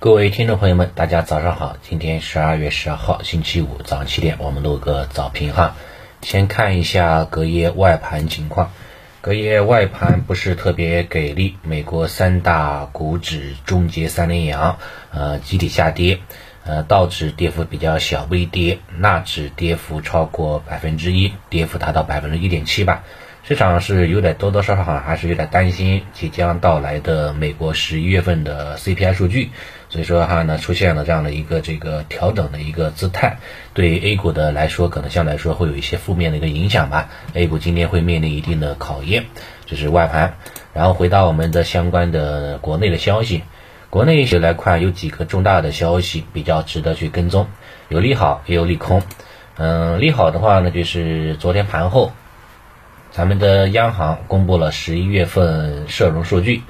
各位听众朋友们，大家早上好。今天十二月十二号，星期五早上七点，我们录个早评哈。先看一下隔夜外盘情况，隔夜外盘不是特别给力。美国三大股指终结三连阳，呃，集体下跌。呃，道指跌幅比较小，微跌；纳指跌幅超过百分之一，跌幅达到百分之一点七吧。市场是有点多多少少还是有点担心即将到来的美国十一月份的 CPI 数据，所以说哈呢出现了这样的一个这个调整的一个姿态，对 A 股的来说可能相对来说会有一些负面的一个影响吧。A 股今天会面临一定的考验，这是外盘。然后回到我们的相关的国内的消息，国内来看有几个重大的消息比较值得去跟踪，有利好也有利空。嗯，利好的话呢就是昨天盘后。咱们的央行公布了十一月份社融数据，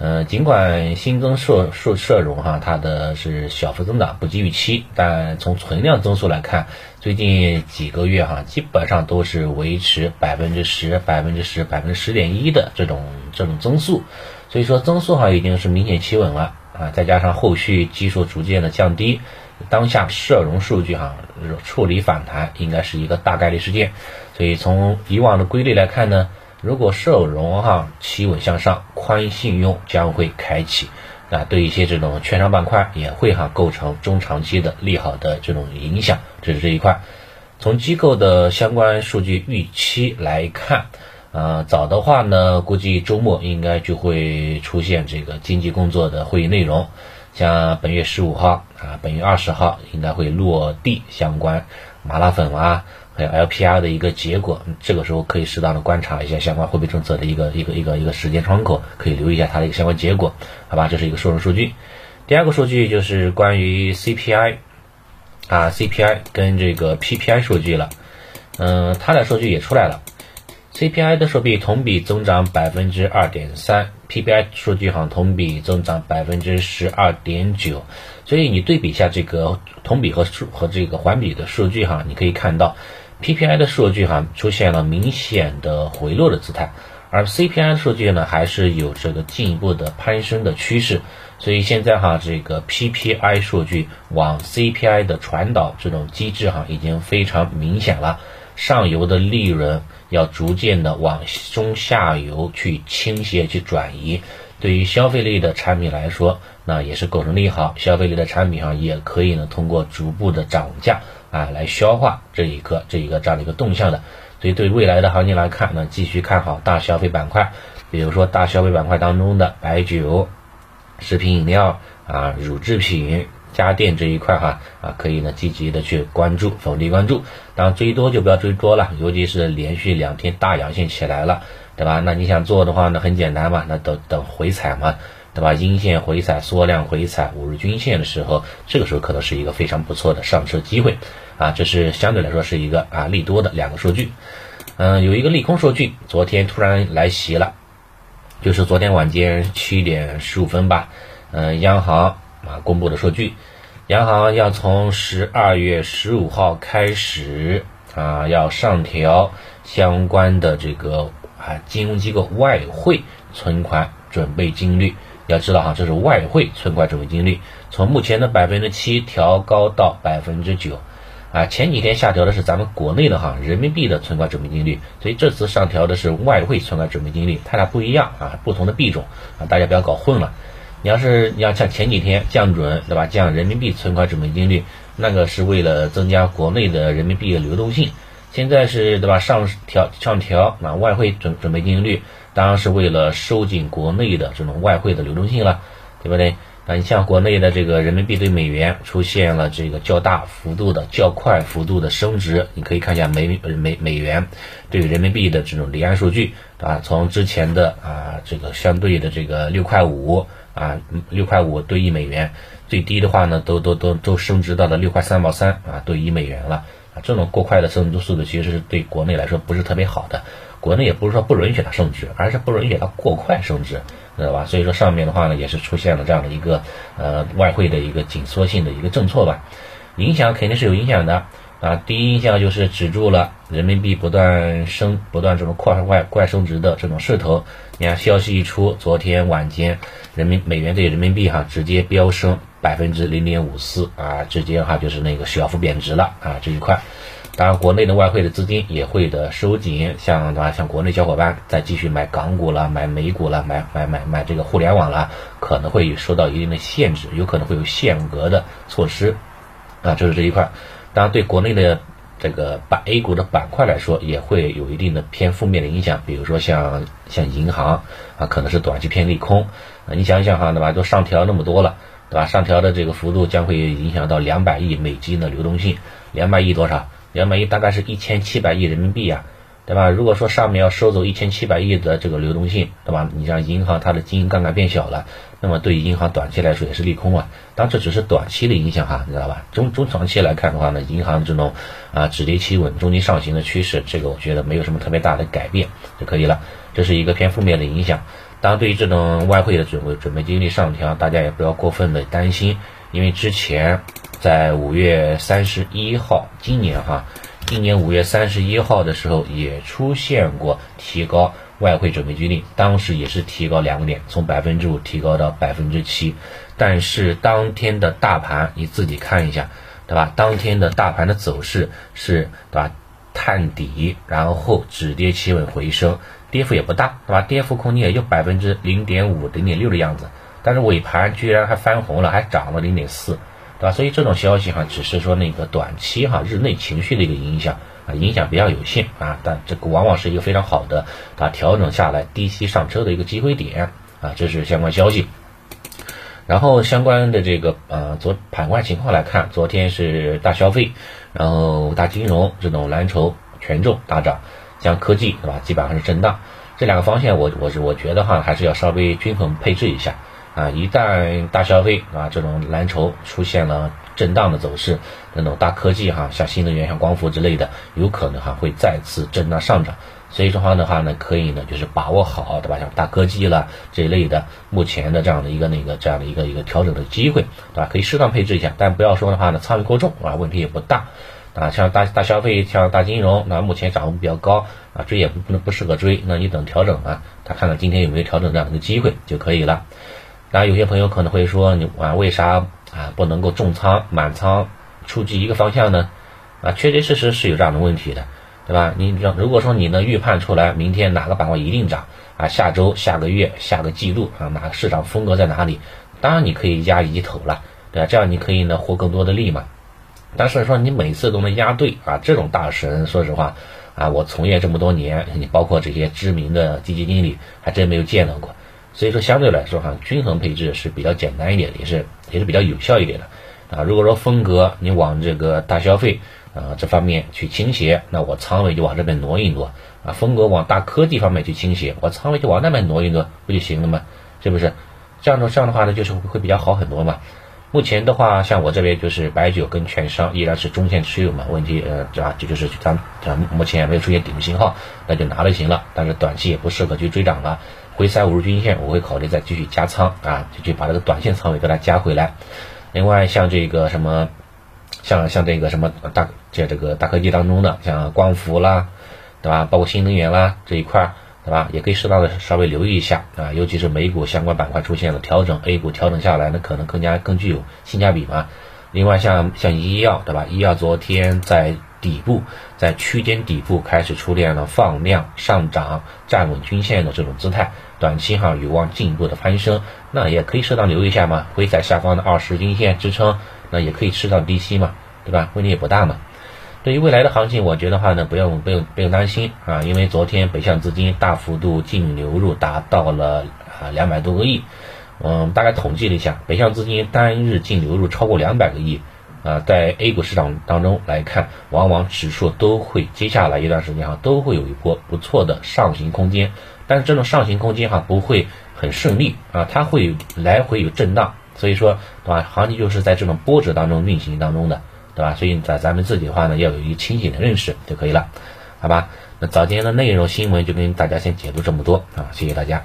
呃，尽管新增社社社融哈，它的是小幅增长，不及预期，但从存量增速来看，最近几个月哈，基本上都是维持百分之十、百分之十、百分之十点一的这种这种增速，所以说增速哈已经是明显企稳了啊，再加上后续基数逐渐的降低。当下社融数据哈处理反弹应该是一个大概率事件，所以从以往的规律来看呢，如果社融哈企稳向上，宽信用将会开启，啊对一些这种券商板块也会哈构成中长期的利好的这种影响，这是这一块。从机构的相关数据预期来看，啊早的话呢，估计周末应该就会出现这个经济工作的会议内容。像本月十五号啊，本月二十号应该会落地相关麻辣粉啊，LPR 的一个结果，这个时候可以适当的观察一下相关货币政策的一个一个一个一个时间窗口，可以留意一下它的一个相关结果，好吧？这是一个收容数据。第二个数据就是关于 CPI 啊，CPI 跟这个 PPI 数据了，嗯，它的数据也出来了。CPI 的数据同比增长百分之二点三，PPI 数据哈同比增长百分之十二点九，所以你对比一下这个同比和数和这个环比的数据哈，你可以看到 PPI 的数据哈出现了明显的回落的姿态，而 CPI 数据呢还是有这个进一步的攀升的趋势，所以现在哈这个 PPI 数据往 CPI 的传导这种机制哈已经非常明显了。上游的利润要逐渐的往中下游去倾斜、去转移，对于消费类的产品来说，那也是构成利好。消费类的产品哈也可以呢，通过逐步的涨价啊，来消化这一个这一个这样的一个动向的。所以对未来的行情来看呢，继续看好大消费板块，比如说大消费板块当中的白酒、食品饮料啊、乳制品。家电这一块哈啊，可以呢积极的去关注，逢低关注。当然追多就不要追多了，尤其是连续两天大阳线起来了，对吧？那你想做的话呢，很简单嘛，那等等回踩嘛，对吧？阴线回踩、缩量回踩五日均线的时候，这个时候可能是一个非常不错的上车机会啊。这是相对来说是一个啊利多的两个数据。嗯，有一个利空数据，昨天突然来袭了，就是昨天晚间七点十五分吧，嗯，央行。啊，公布的数据，央行要从十二月十五号开始啊，要上调相关的这个啊金融机构外汇存款准备金率。要知道哈，这是外汇存款准备金率，从目前的百分之七调高到百分之九。啊，前几天下调的是咱们国内的哈人民币的存款准备金率，所以这次上调的是外汇存款准备金率，它俩不一样啊，不同的币种啊，大家不要搞混了。你要是你要像前几天降准，对吧？降人民币存款准备金率，那个是为了增加国内的人民币的流动性。现在是对吧？上调上调啊，外汇准准备金率，当然是为了收紧国内的这种外汇的流动性了，对不对？那你像国内的这个人民币对美元出现了这个较大幅度的、较快幅度的升值，你可以看一下美美美元对人民币的这种离岸数据，啊，从之前的啊这个相对的这个六块五。啊，六块五兑一美元，最低的话呢，都都都都升值到了六块三毛三啊，兑一美元了啊。这种过快的升值速度，其实是对国内来说不是特别好的。国内也不是说不允许它升值，而是不允许它过快升值，知道吧？所以说上面的话呢，也是出现了这样的一个呃外汇的一个紧缩性的一个政策吧，影响肯定是有影响的。啊，第一印象就是止住了人民币不断升、不断这种快快快升值的这种势头。你看消息一出，昨天晚间人民美元对人民币哈直接飙升百分之零点五四啊，直接哈就是那个小幅贬值了啊这一块。当然，国内的外汇的资金也会的收紧，像对吧？像国内小伙伴再继续买港股了、买美股了、买买买买这个互联网了，可能会受到一定的限制，有可能会有限额的措施啊，这是这一块。当然，对国内的这个板 A 股的板块来说，也会有一定的偏负面的影响，比如说像像银行啊，可能是短期偏利空啊。你想想哈，对吧？都上调那么多了，对吧？上调的这个幅度将会影响到两百亿美金的流动性，两百亿多少？两百亿大概是一千七百亿人民币呀，对吧？如果说上面要收走一千七百亿的这个流动性，对吧？你像银行它的经营杠杆变小了，那么对银行短期来说也是利空啊。当然这只是短期的影响哈，你知道吧？中中长期来看的话呢，银行这种啊止跌企稳、中期上行的趋势，这个我觉得没有什么特别大的改变就可以了。这是一个偏负面的影响。当对于这种外汇的准备准备金率上调，大家也不要过分的担心，因为之前。在五月三十一号，今年哈，今年五月三十一号的时候也出现过提高外汇准备金率，当时也是提高两个点，从百分之五提高到百分之七。但是当天的大盘你自己看一下，对吧？当天的大盘的走势是，对吧？探底，然后止跌企稳回升，跌幅也不大，对吧？跌幅空间也就百分之零点五、零点六的样子。但是尾盘居然还翻红了，还涨了零点四。对吧？所以这种消息哈，只是说那个短期哈日内情绪的一个影响啊，影响比较有限啊，但这个往往是一个非常好的啊调整下来低吸上车的一个机会点啊，这是相关消息。然后相关的这个呃昨盘块情况来看，昨天是大消费，然后大金融这种蓝筹权重大涨，像科技对吧，基本上是震荡。这两个方向我我是我觉得哈，还是要稍微均衡配置一下。啊，一旦大消费啊这种蓝筹出现了震荡的走势，那种大科技哈，像新能源、像光伏之类的，有可能哈会再次震荡上涨。所以说话的话呢，可以呢就是把握好，对吧？像大科技了这一类的，目前的这样的一个那个这样的一个一个调整的机会，对吧？可以适当配置一下，但不要说的话呢仓位过重啊，问题也不大。啊，像大大消费，像大金融，那目前涨幅比较高啊，追也不不能不适合追，那你等调整啊，他看看今天有没有调整这样的一个机会就可以了。那，有些朋友可能会说，你啊，为啥啊不能够重仓满仓出击一个方向呢？啊，确确实实是有这样的问题的，对吧？你让如果说你能预判出来明天哪个板块一定涨啊，下周、下个月、下个季度啊，哪个市场风格在哪里？当然你可以压一头了，对吧？这样你可以呢获更多的利嘛。但是说你每次都能压对啊，这种大神，说实话啊，我从业这么多年，你包括这些知名的基金经理，还真没有见到过。所以说，相对来说哈，均衡配置是比较简单一点，也是也是比较有效一点的啊。如果说风格你往这个大消费啊这方面去倾斜，那我仓位就往这边挪一挪啊。风格往大科技方面去倾斜，我仓位就往那边挪一挪，不就行了吗？是不是？这样的这样的话呢，就是会比较好很多嘛。目前的话，像我这边就是白酒跟券商依然是中线持有嘛，问题呃，对吧这就是咱咱目前没有出现顶部信号，那就拿了行了。但是短期也不适合去追涨了。回三五日均线，我会考虑再继续加仓啊，就去把这个短线仓位给它加回来。另外，像这个什么，像像这个什么大这这个大科技当中的，像光伏啦，对吧？包括新能源啦这一块，对吧？也可以适当的稍微留意一下啊，尤其是美股相关板块出现了调整，A 股调整下来，那可能更加更具有性价比嘛。另外，像像医药，对吧？医药昨天在。底部在区间底部开始出现了放量上涨、站稳均线的这种姿态，短期哈有望进一步的攀升，那也可以适当留意一下嘛。会在下方的二十均线支撑，那也可以适当低吸嘛，对吧？问题也不大嘛。对于未来的行情，我觉得话呢，不用不用不用担心啊，因为昨天北向资金大幅度净流入达到了啊两百多个亿，嗯，大概统计了一下，北向资金单日净流入超过两百个亿。啊，在 A 股市场当中来看，往往指数都会接下来一段时间哈，都会有一波不错的上行空间。但是这种上行空间哈，不会很顺利啊，它会来回有震荡。所以说，对吧？行情就是在这种波折当中运行当中的，对吧？所以在咱们自己的话呢，要有一个清醒的认识就可以了，好吧？那早间的内容新闻就跟大家先解读这么多啊，谢谢大家。